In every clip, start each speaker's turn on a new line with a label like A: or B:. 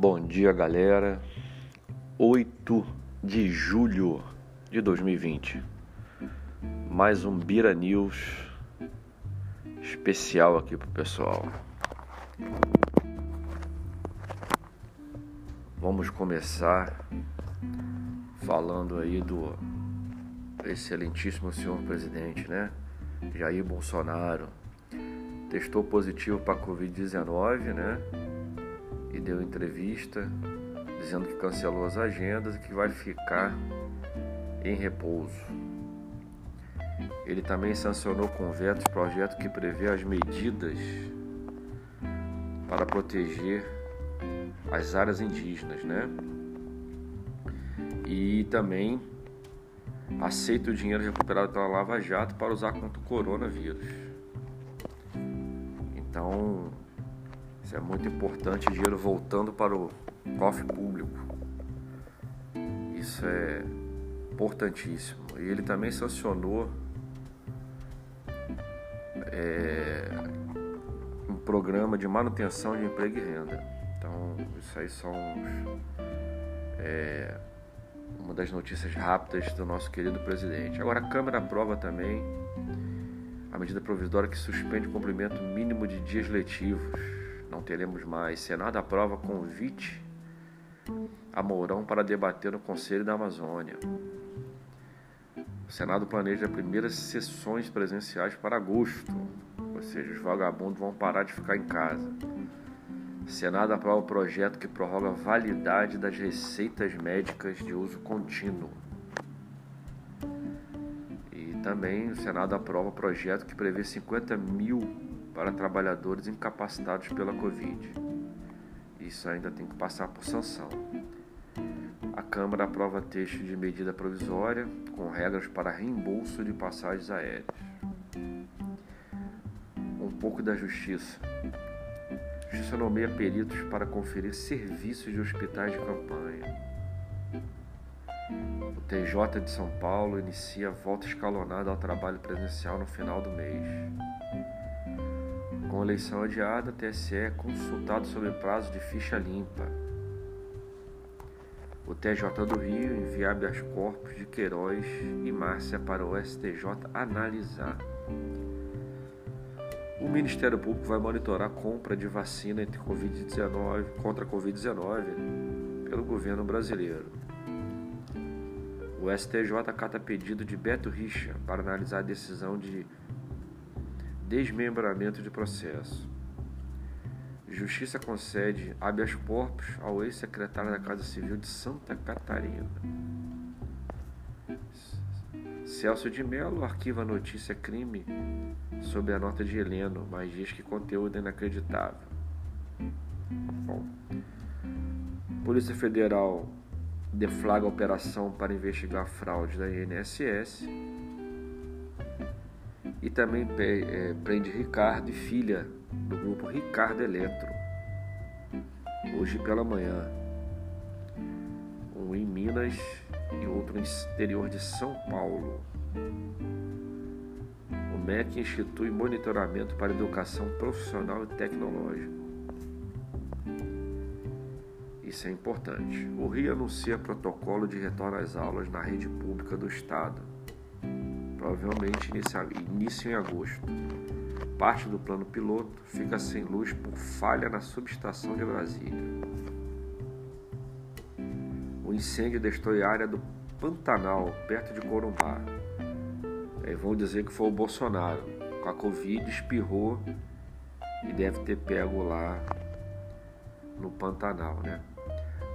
A: Bom dia, galera. 8 de julho de 2020. Mais um Bira News especial aqui pro pessoal. Vamos começar falando aí do excelentíssimo senhor presidente, né? Jair Bolsonaro testou positivo para Covid-19, né? E deu entrevista dizendo que cancelou as agendas e que vai ficar em repouso. Ele também sancionou com veto projeto que prevê as medidas para proteger as áreas indígenas, né? E também aceita o dinheiro recuperado pela Lava Jato para usar contra o coronavírus. Então, isso é muito importante, dinheiro voltando para o cofre público. Isso é importantíssimo. E ele também sancionou é, um programa de manutenção de emprego e renda. Então, isso aí são é, uma das notícias rápidas do nosso querido presidente. Agora, a Câmara aprova também a medida provisória que suspende o cumprimento mínimo de dias letivos. Não teremos mais. Senado aprova convite a Mourão para debater no Conselho da Amazônia. O Senado planeja primeiras sessões presenciais para agosto, ou seja, os vagabundos vão parar de ficar em casa. O Senado aprova o projeto que prorroga a validade das receitas médicas de uso contínuo. E também o Senado aprova o projeto que prevê 50 mil para trabalhadores incapacitados pela Covid. Isso ainda tem que passar por sanção. A Câmara aprova texto de medida provisória com regras para reembolso de passagens aéreas. Um pouco da Justiça. A Justiça nomeia peritos para conferir serviços de hospitais de campanha. O TJ de São Paulo inicia volta escalonada ao trabalho presencial no final do mês. Com eleição adiada, TSE é consultado sobre prazo de ficha limpa. O TJ do Rio envia habeas corpus de Queiroz e Márcia para o STJ analisar. O Ministério Público vai monitorar a compra de vacina entre COVID-19 contra a Covid-19 pelo governo brasileiro. O STJ acata pedido de Beto Richa para analisar a decisão de desmembramento de processo. Justiça concede habeas corpus ao ex-secretário da Casa Civil de Santa Catarina. Celso de Mello arquiva a notícia crime sob a nota de Heleno, mas diz que conteúdo é inacreditável. Bom, Polícia Federal deflaga a operação para investigar a fraude da INSS e também é, prende Ricardo e filha do grupo Ricardo Eletro. Hoje pela manhã. Um em Minas e outro no interior de São Paulo. O MEC institui monitoramento para educação profissional e tecnológica. Isso é importante. O Rio anuncia protocolo de retorno às aulas na rede pública do Estado provavelmente início em agosto. Parte do plano piloto fica sem luz por falha na subestação de Brasília. O incêndio destruiu a área do Pantanal, perto de Corumbá. Aí vão dizer que foi o Bolsonaro. Com a Covid espirrou e deve ter pego lá no Pantanal, né?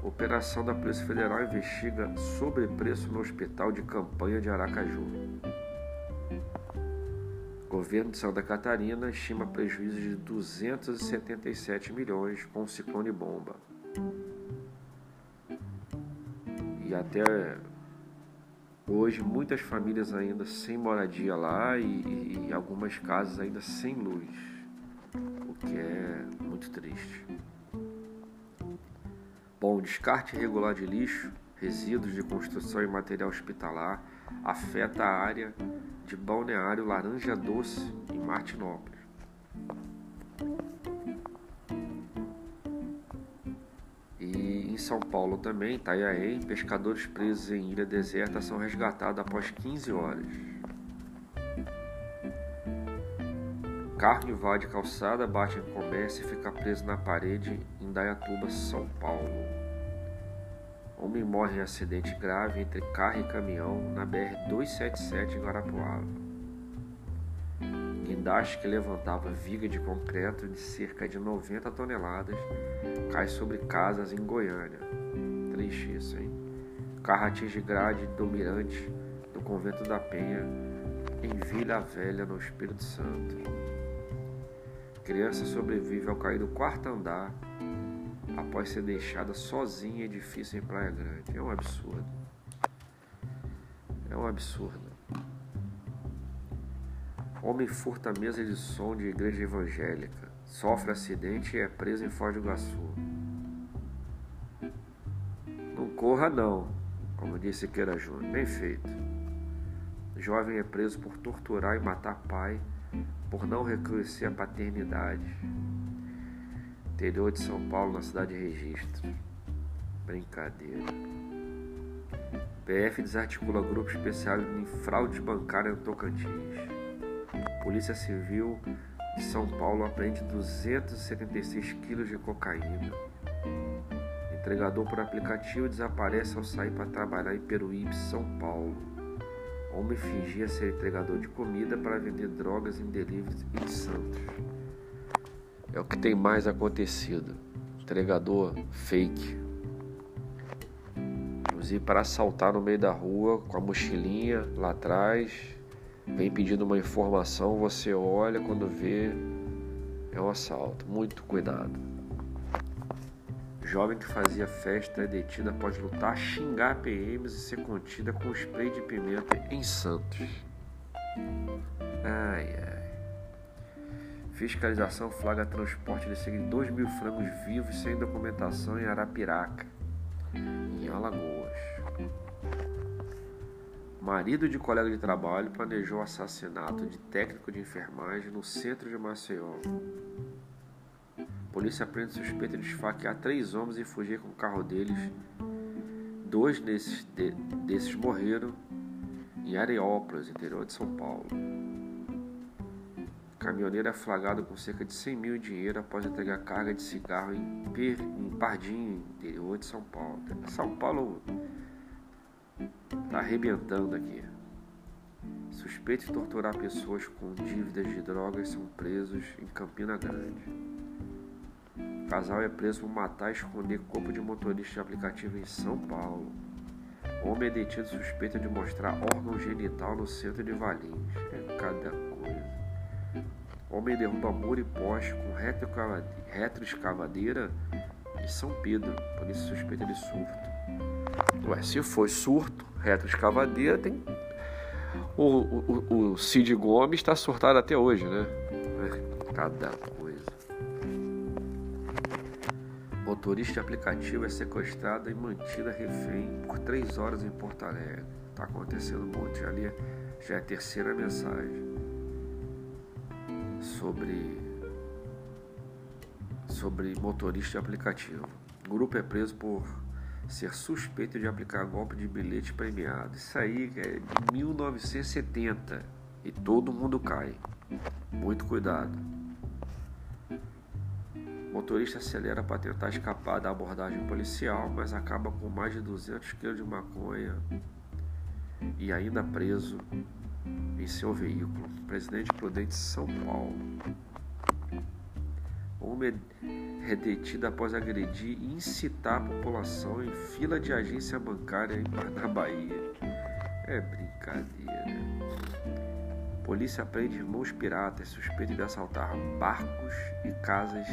A: Operação da Polícia Federal investiga sobrepreço no hospital de campanha de Aracaju. O governo de Santa Catarina estima prejuízo de 277 milhões com o ciclone bomba. E até hoje muitas famílias ainda sem moradia lá e, e algumas casas ainda sem luz, o que é muito triste. Bom, descarte irregular de lixo, resíduos de construção e material hospitalar afeta a área de Balneário Laranja Doce, em Martinópolis. E em São Paulo também, Itanhaém, pescadores presos em ilha deserta são resgatados após 15 horas. Carro invade calçada, bate em comércio e fica preso na parede em Dayatuba, São Paulo. Homem morre em acidente grave entre carro e caminhão na BR-277 em Guarapuava guindaste que levantava viga de concreto de cerca de 90 toneladas cai sobre casas em Goiânia. Triste isso, hein? Carro atinge grade do mirante do convento da Penha em Vila Velha, no Espírito Santo. Criança sobrevive ao cair do quarto andar após ser deixada sozinha em edifício em Praia Grande. É um absurdo. É um absurdo. Homem furta mesa de som de igreja evangélica. Sofre acidente e é preso em Foz do Iguaçu. Não corra não, como disse Queira Júnior. Bem feito. Jovem é preso por torturar e matar pai por não reconhecer a paternidade. Interior de São Paulo, na cidade de Registro. Brincadeira. PF desarticula grupo especial em fraude bancária no Tocantins. Polícia Civil de São Paulo apreende 276 quilos de cocaína. Entregador por aplicativo desaparece ao sair para trabalhar em Peruíbe, São Paulo. Homem fingia ser entregador de comida para vender drogas em delivery em Santos. É o que tem mais acontecido. Entregador fake. Inclusive para assaltar no meio da rua com a mochilinha lá atrás vem pedindo uma informação, você olha, quando vê, é um assalto. Muito cuidado. Jovem que fazia festa é detida após lutar, xingar PMs e ser contida com spray de pimenta em Santos. Ai, ai. Fiscalização flagra transporte de cerca de 2 mil frangos vivos sem documentação em Arapiraca, em Alagoas. Marido de colega de trabalho planejou assassinato de técnico de enfermagem no centro de Maceió. Polícia prende suspeita de esfaquear três homens e fugir com o carro deles. Dois desses, de, desses morreram em Areópolis, interior de São Paulo. Caminhoneiro é flagrado com cerca de 100 mil em dinheiro após entregar carga de cigarro em, per, em Pardinho, interior de São Paulo. São Paulo Tá arrebentando aqui. Suspeitos de torturar pessoas com dívidas de drogas são presos em Campina Grande. O casal é preso por matar e esconder corpo de motorista de aplicativo em São Paulo. Homem é detido suspeito de mostrar órgão genital no centro de Valinhos. É cada. Homem derruba muro e poste com retroescavadeira em São Pedro. Polícia suspeita de surto. Ué, se foi surto, retroescavadeira, tem. O, o, o Cid Gomes está surtado até hoje, né? Cada coisa. Motorista de aplicativo é sequestrado e mantida refém por três horas em Porto Alegre. Tá acontecendo um monte ali. Já é a terceira mensagem sobre sobre motorista de aplicativo. O grupo é preso por ser suspeito de aplicar golpe de bilhete premiado. Isso aí é de 1970 e todo mundo cai. Muito cuidado. O motorista acelera para tentar escapar da abordagem policial, mas acaba com mais de 200 kg de maconha e ainda preso em seu veículo. Presidente Prudente São Paulo. Homem é detida após agredir e incitar a população em fila de agência bancária na Bahia. É brincadeira. Polícia prende irmãos piratas suspeitos de assaltar barcos e casas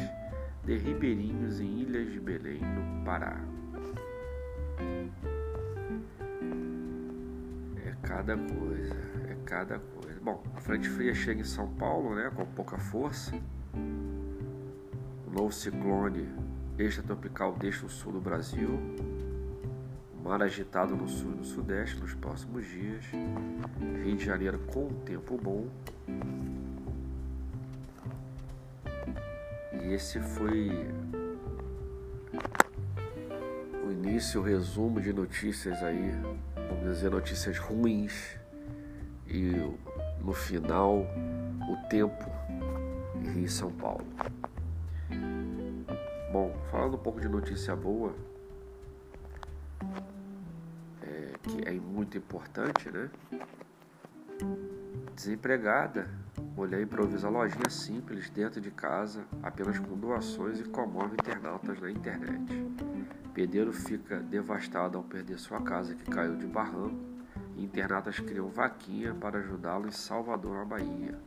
A: de ribeirinhos em Ilhas de Belém, no Pará. É cada coisa, cada coisa. Bom, a frente fria chega em São Paulo, né, com pouca força novo ciclone extratropical deixa o sul do Brasil, o mar agitado no sul e no sudeste nos próximos dias, Rio de Janeiro com tempo bom. E esse foi início o resumo de notícias aí, vamos dizer notícias ruins e no final o tempo em São Paulo. Bom, falando um pouco de notícia boa, é, que é muito importante, né? Desempregada, mulher improvisa lojinha simples dentro de casa, apenas com doações e comove internautas na internet. Pedreiro fica devastado ao perder sua casa que caiu de barranco internautas criam vaquinha para ajudá-lo em Salvador, na Bahia.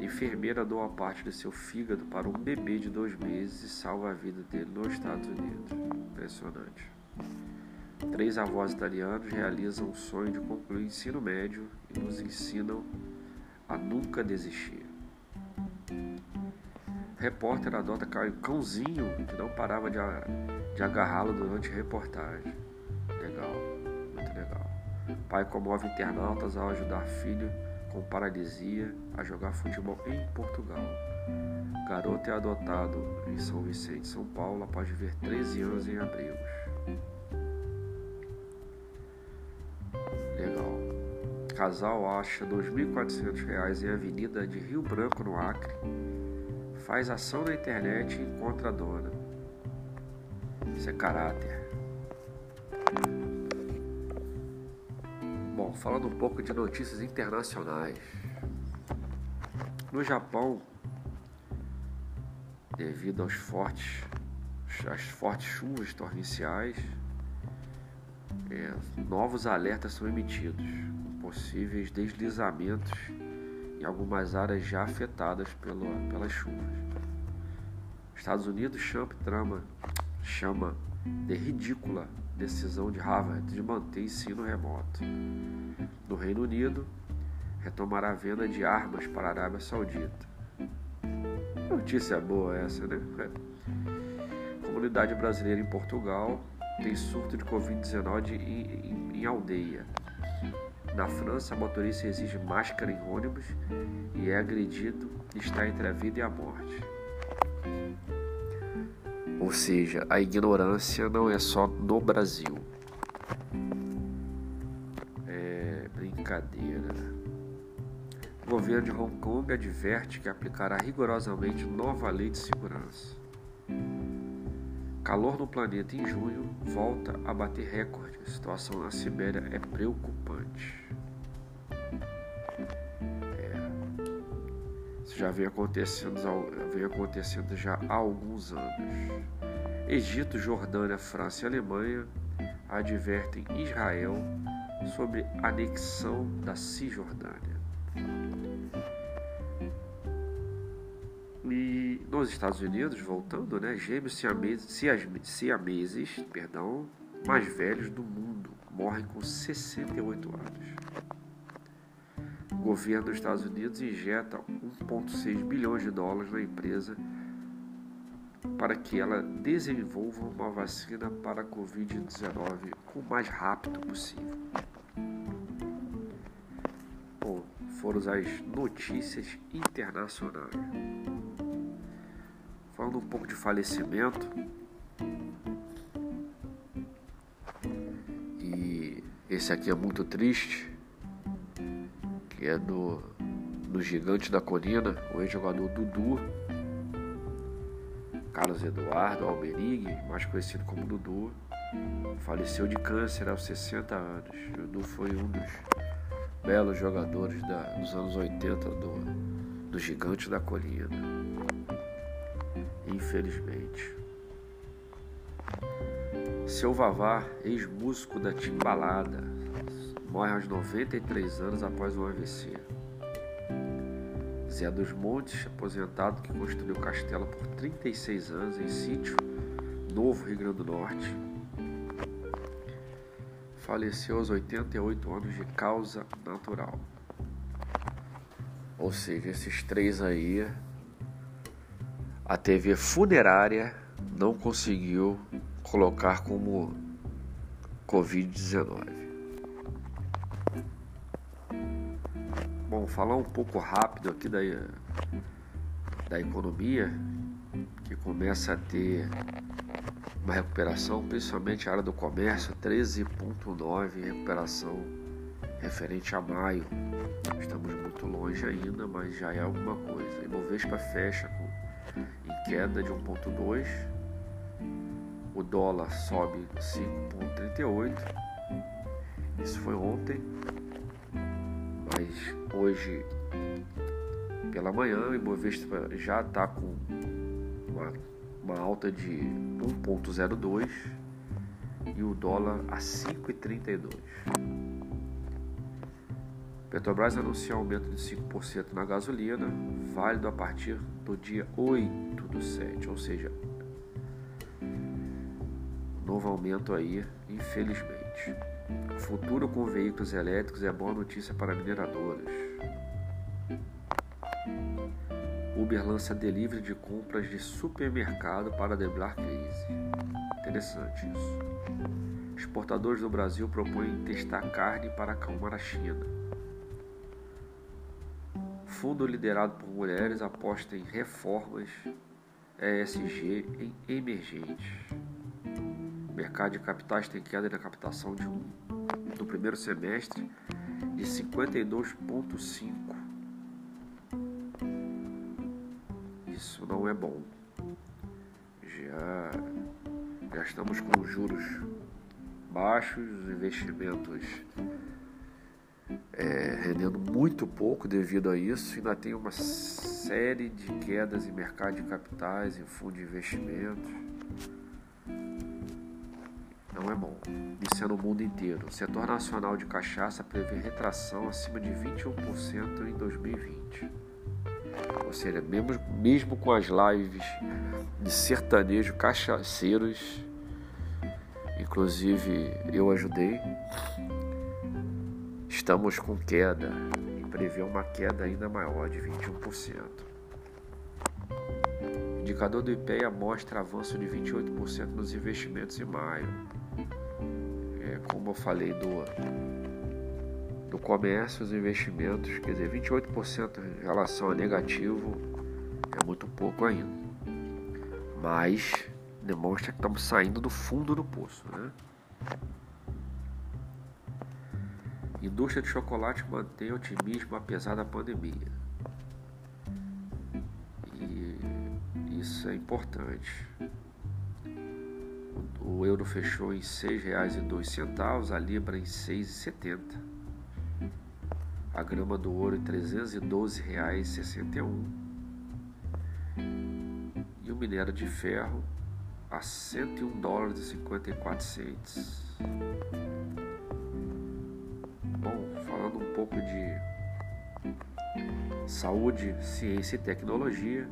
A: Enfermeira doa parte de seu fígado para um bebê de dois meses e salva a vida dele nos Estados Unidos. Impressionante. Três avós italianos realizam o sonho de concluir o ensino médio e nos ensinam a nunca desistir. Repórter adota cãozinho que não parava de agarrá-lo durante a reportagem. Legal, legal. Pai comove internautas ao ajudar filho com paralisia a jogar futebol em Portugal. Garoto é adotado em São Vicente, São Paulo, após viver 13 anos em abrigos. casal acha R$ 2.400 em Avenida de Rio Branco, no Acre. Faz ação na internet e encontra a dona. Isso é caráter. Falando um pouco de notícias internacionais. No Japão, devido aos fortes, às fortes chuvas torrenciais, é, novos alertas são emitidos possíveis deslizamentos em algumas áreas já afetadas pelo, pelas chuvas. Estados Unidos chama, trama, chama de ridícula decisão de Harvard de manter ensino remoto. No Reino Unido, retomará a venda de armas para a Arábia Saudita. Notícia boa essa, né? Comunidade brasileira em Portugal tem surto de Covid-19 em, em, em aldeia. Na França, motorista exige máscara em ônibus e é agredido está entre a vida e a morte. Ou seja, a ignorância não é só no Brasil. É brincadeira. O governo de Hong Kong adverte que aplicará rigorosamente nova lei de segurança. Calor no planeta em junho volta a bater recorde. A situação na Sibéria é preocupante. Isso já vem acontecendo, acontecendo já há alguns anos. Egito, Jordânia, França e Alemanha advertem Israel sobre anexão da Cisjordânia. nos Estados Unidos, voltando, né, gêmeos siameses, siameses perdão, mais velhos do mundo morrem com 68 anos. O governo dos Estados Unidos injeta 1,6 bilhões de dólares na empresa para que ela desenvolva uma vacina para a Covid-19 o mais rápido possível. Bom, foram as notícias internacionais. Falando um pouco de falecimento. E esse aqui é muito triste. Que é do, do Gigante da Colina, o ex-jogador Dudu. Carlos Eduardo Alberig, mais conhecido como Dudu, faleceu de câncer aos 60 anos. Dudu foi um dos belos jogadores da, dos anos 80 do, do Gigante da Colina infelizmente. Seu Vavá, ex-músico da Timbalada, morre aos 93 anos após um AVC. Zé dos Montes, aposentado que construiu o castelo por 36 anos em sítio Novo Rio Grande do Norte, faleceu aos 88 anos de causa natural. Ou seja, esses três aí a TV funerária não conseguiu colocar como Covid-19. Bom, falar um pouco rápido aqui da, da economia, que começa a ter uma recuperação, principalmente a área do comércio, 13,9 recuperação referente a maio. Estamos muito longe ainda, mas já é alguma coisa. Ibovespa fecha com, em queda de 1,2, o dólar sobe 5,38. Isso foi ontem, mas hoje pela manhã o Ibovespa já está com uma, uma alta de 1,02 e o dólar a 5,32. Petrobras anuncia aumento de 5% na gasolina, válido a partir do dia 8 do 7, ou seja, novo aumento aí, infelizmente. Futuro com veículos elétricos é boa notícia para mineradoras. Uber lança delivery de compras de supermercado para driblar crise. Interessante isso. Exportadores do Brasil propõem testar carne para acalmar a China. Fundo liderado por mulheres aposta em reformas ESG em emergentes. Mercado de capitais tem queda na captação de 1 do primeiro semestre de 52,5. Isso não é bom. Já, já estamos com juros baixos, investimentos é, rendendo muito pouco devido a isso, ainda tem uma série de quedas em mercado de capitais, em fundo de investimentos. Não é bom. Isso é no mundo inteiro. O setor nacional de cachaça prevê retração acima de 21% em 2020. Ou seja, mesmo, mesmo com as lives de sertanejo cachaceiros, inclusive eu ajudei, estamos com queda e prevê uma queda ainda maior de 21%. O indicador do IPEA mostra avanço de 28% nos investimentos em maio. Como eu falei do do comércio, os investimentos, quer dizer, 28% em relação a negativo é muito pouco ainda. Mas demonstra que estamos saindo do fundo do poço, né? Indústria de chocolate mantém otimismo apesar da pandemia. E isso é importante. O euro fechou em R$ 6,02, a libra em R$ 6,70 a grama do ouro em R$ 312,61 e o minério de ferro a 101 dólares e 54 cents. Bom, falando um pouco de saúde, ciência e tecnologia,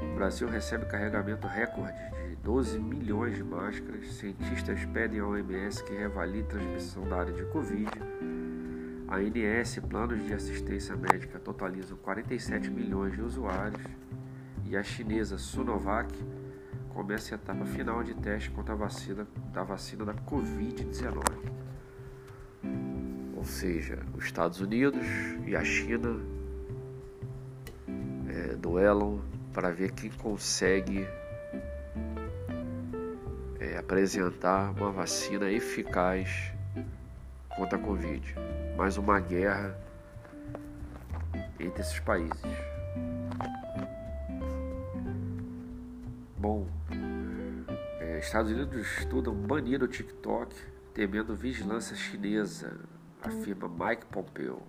A: o Brasil recebe carregamento recorde de 12 milhões de máscaras. Cientistas pedem ao OMS que reavalie a transmissão da área de Covid a ANS, planos de assistência médica, totalizam 47 milhões de usuários e a chinesa Sinovac começa a etapa final de teste contra a vacina da vacina da Covid-19. Ou seja, os Estados Unidos e a China é, duelam para ver quem consegue apresentar uma vacina eficaz contra a Covid mais uma guerra entre esses países. Bom, é, Estados Unidos estudam banir o TikTok temendo vigilância chinesa, afirma Mike Pompeo.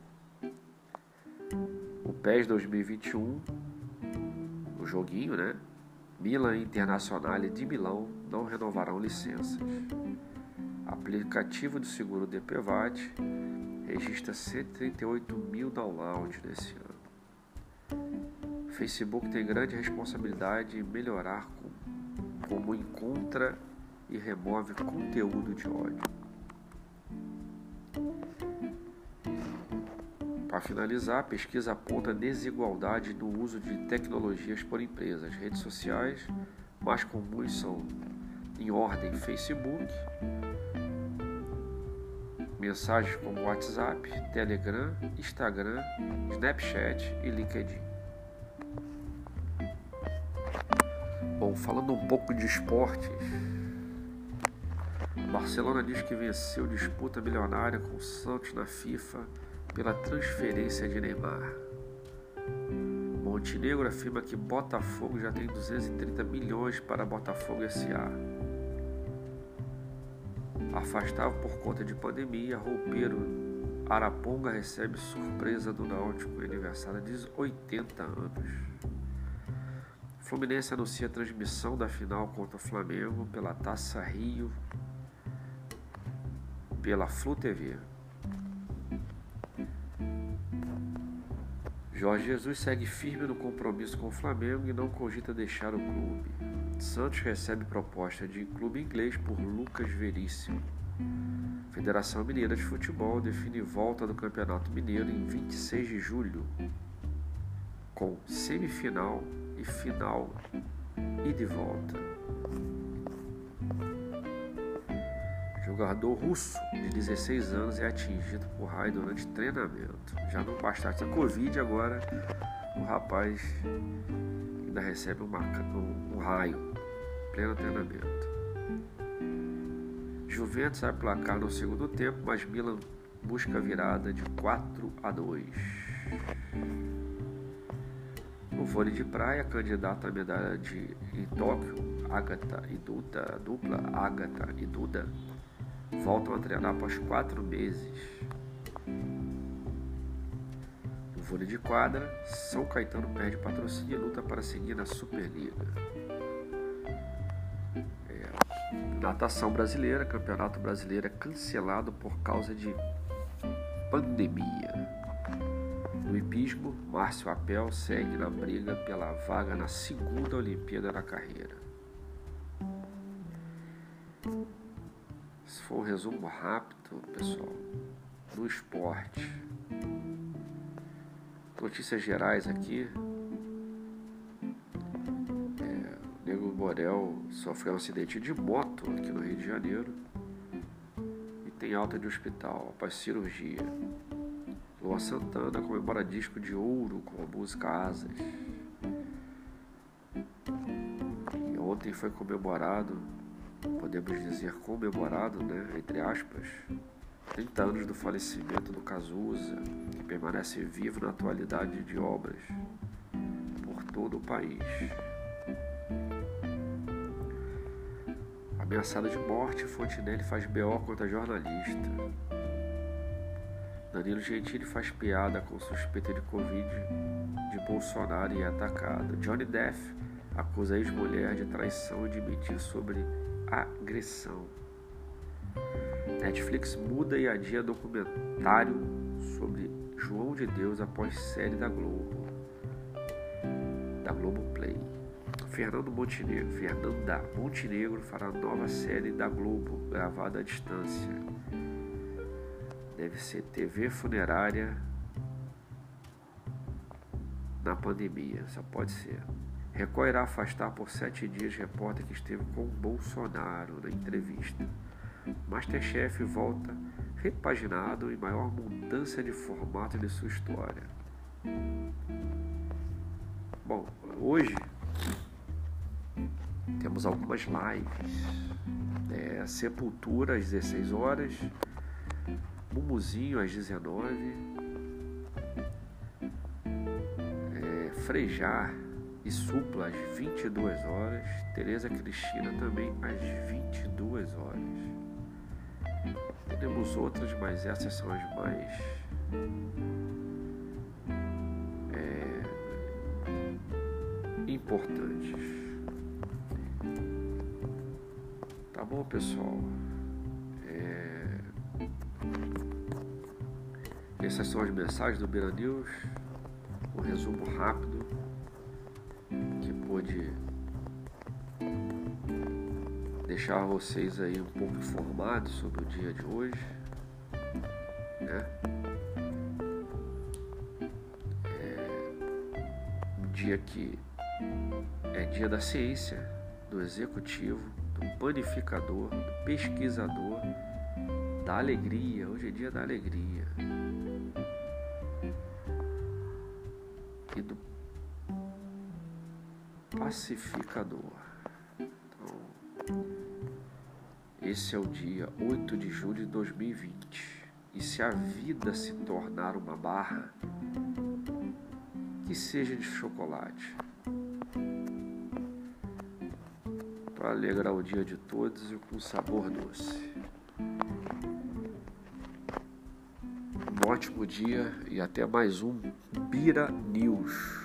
A: O PES 2021, o joguinho, né? Milan Internacional de Milão não renovarão licenças. Aplicativo de seguro DPVAT registra 138 mil downloads nesse ano. Facebook tem grande responsabilidade em melhorar como encontra e remove conteúdo de ódio. Para finalizar, a pesquisa aponta desigualdade no uso de tecnologias por empresas. Redes sociais mais comuns são, em ordem, Facebook, mensagens como WhatsApp, Telegram, Instagram, Snapchat e LinkedIn. Bom, falando um pouco de esportes, Barcelona diz que venceu disputa milionária com o Santos na FIFA pela transferência de Neymar. Montenegro afirma que Botafogo já tem 230 milhões para Botafogo SA. Afastado por conta de pandemia, roupeiro Araponga recebe surpresa do Náutico aniversário de 80 anos. Fluminense anuncia a transmissão da final contra o Flamengo pela Taça Rio pela Flu TV. Jorge Jesus segue firme no compromisso com o Flamengo e não cogita deixar o clube. Santos recebe proposta de clube inglês por Lucas Veríssimo. Federação Mineira de Futebol define volta do Campeonato Mineiro em 26 de julho, com semifinal e final e de volta. Jogador russo de 16 anos é atingido por raio durante treinamento. Já não bastasse a Covid, agora o rapaz ainda recebe uma, um, um raio, pleno treinamento. Juventus vai placar no segundo tempo, mas Milan busca virada de 4 a 2. No vôlei de praia, candidata à medalha de, em Tóquio, Agatha e Duda, dupla Agatha e Duda, voltam a treinar após quatro meses. No vôlei de quadra, São Caetano perde patrocínio e luta para seguir na Superliga. É, natação brasileira, campeonato brasileiro é cancelado por causa de pandemia. No hipismo, Márcio Apel segue na briga pela vaga na segunda Olimpíada da carreira. Esse foi um resumo rápido, pessoal, do esporte. Notícias gerais aqui. É, o Nego Borel sofreu um acidente de moto aqui no Rio de Janeiro e tem alta de hospital após cirurgia. Lua Santana comemora disco de ouro com a música Asas. E ontem foi comemorado, podemos dizer comemorado, né, entre aspas, 30 anos do falecimento do Cazuza, que permanece vivo na atualidade de obras por todo o país. Ameaçada de morte, Fontenelle faz BO contra jornalista. Danilo Gentili faz piada com suspeita de Covid de Bolsonaro e é atacado. Johnny Depp acusa ex-mulher de traição e de mentir sobre agressão. Netflix muda e adia documentário sobre João de Deus após série da Globo, da Globo Play. Fernando Montenegro, Fernanda Montenegro fará nova série da Globo, gravada à distância. Deve ser TV funerária na pandemia, só pode ser. Record irá afastar por sete dias repórter que esteve com Bolsonaro na entrevista. Masterchef volta repaginado e maior mudança de formato de sua história. Bom, hoje temos algumas lives. É, Sepultura às 16 horas, Mumuzinho às 19 é, Frejar e Supla às 22 horas, Tereza Cristina também às 22 horas. Temos outras, mas essas são as mais é, importantes. Tá bom, pessoal? É, essas são as mensagens do Beira News. Um resumo rápido pôde deixar vocês aí um pouco informados sobre o dia de hoje, né? É um dia que é dia da ciência, do executivo, do panificador, do pesquisador, da alegria. Hoje é dia da alegria. E do pacificador. Esse é o dia 8 de julho de 2020. E se a vida se tornar uma barra, que seja de chocolate. Para alegrar o dia de todos e com sabor doce. Um ótimo dia e até mais um Bira News.